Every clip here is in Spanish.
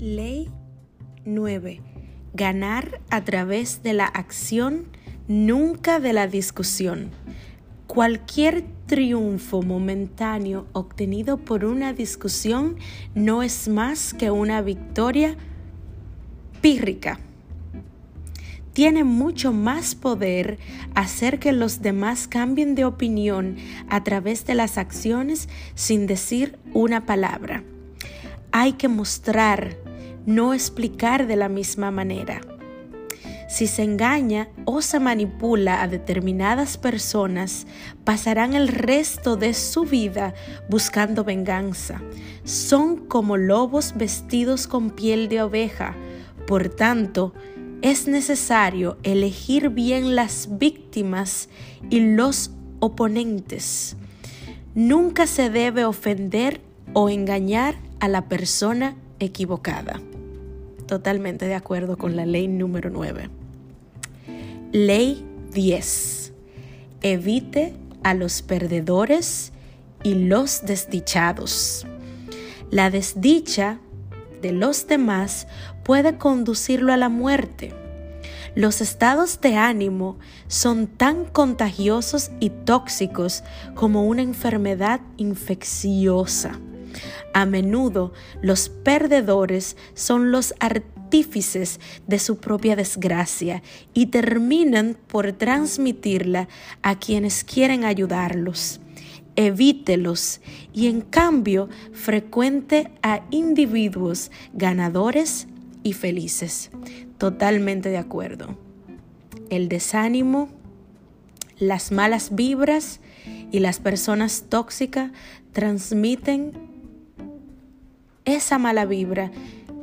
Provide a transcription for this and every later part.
Ley 9. Ganar a través de la acción, nunca de la discusión. Cualquier triunfo momentáneo obtenido por una discusión no es más que una victoria pírrica. Tiene mucho más poder hacer que los demás cambien de opinión a través de las acciones sin decir una palabra. Hay que mostrar no explicar de la misma manera. Si se engaña o se manipula a determinadas personas, pasarán el resto de su vida buscando venganza. Son como lobos vestidos con piel de oveja. Por tanto, es necesario elegir bien las víctimas y los oponentes. Nunca se debe ofender o engañar a la persona equivocada totalmente de acuerdo con la ley número 9. Ley 10. Evite a los perdedores y los desdichados. La desdicha de los demás puede conducirlo a la muerte. Los estados de ánimo son tan contagiosos y tóxicos como una enfermedad infecciosa. A menudo los perdedores son los artífices de su propia desgracia y terminan por transmitirla a quienes quieren ayudarlos. Evítelos y en cambio frecuente a individuos ganadores y felices. Totalmente de acuerdo. El desánimo, las malas vibras y las personas tóxicas transmiten esa mala vibra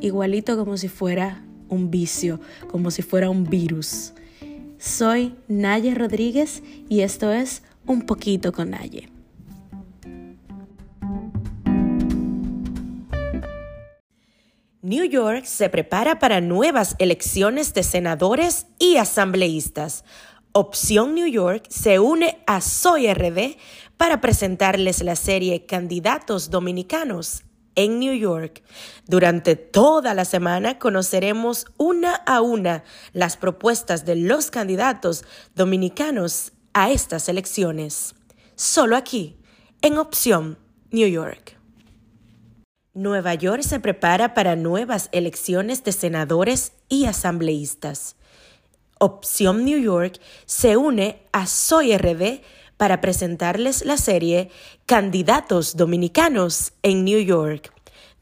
igualito como si fuera un vicio, como si fuera un virus. Soy Naye Rodríguez y esto es Un poquito con Naye. New York se prepara para nuevas elecciones de senadores y asambleístas. Opción New York se une a Soy RD para presentarles la serie Candidatos Dominicanos en New York. Durante toda la semana conoceremos una a una las propuestas de los candidatos dominicanos a estas elecciones. Solo aquí, en Opción New York. Nueva York se prepara para nuevas elecciones de senadores y asambleístas. Opción New York se une a Soy RD para presentarles la serie Candidatos Dominicanos en New York.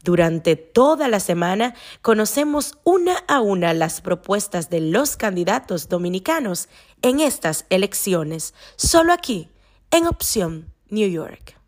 Durante toda la semana conocemos una a una las propuestas de los candidatos dominicanos en estas elecciones, solo aquí, en Opción New York.